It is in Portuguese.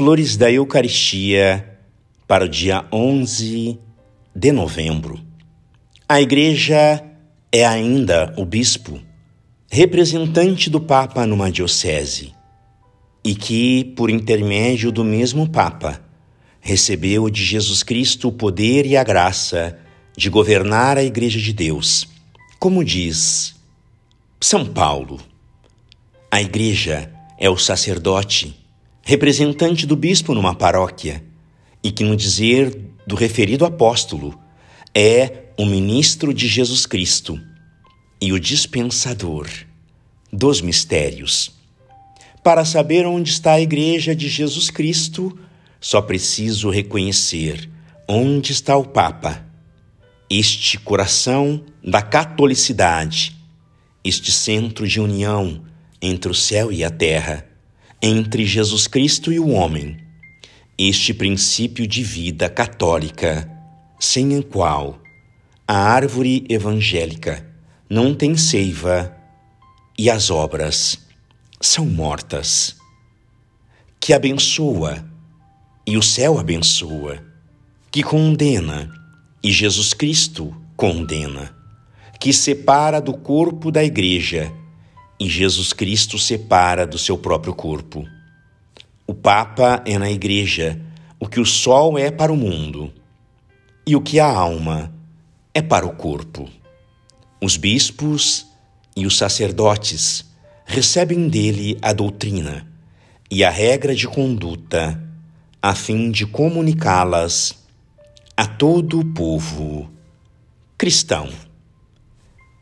Flores da Eucaristia para o dia 11 de novembro. A Igreja é ainda o bispo, representante do Papa numa diocese, e que, por intermédio do mesmo Papa, recebeu de Jesus Cristo o poder e a graça de governar a Igreja de Deus, como diz São Paulo. A Igreja é o sacerdote representante do bispo numa paróquia, e que, no dizer do referido apóstolo, é o ministro de Jesus Cristo e o dispensador dos mistérios. Para saber onde está a Igreja de Jesus Cristo, só preciso reconhecer onde está o Papa, este coração da catolicidade, este centro de união entre o céu e a terra entre Jesus Cristo e o homem, este princípio de vida católica, sem o qual a árvore evangélica não tem seiva e as obras são mortas, que abençoa e o céu abençoa, que condena e Jesus Cristo condena, que separa do corpo da igreja e Jesus Cristo separa do seu próprio corpo. O Papa é na Igreja o que o sol é para o mundo e o que a alma é para o corpo. Os bispos e os sacerdotes recebem dele a doutrina e a regra de conduta, a fim de comunicá-las a todo o povo cristão.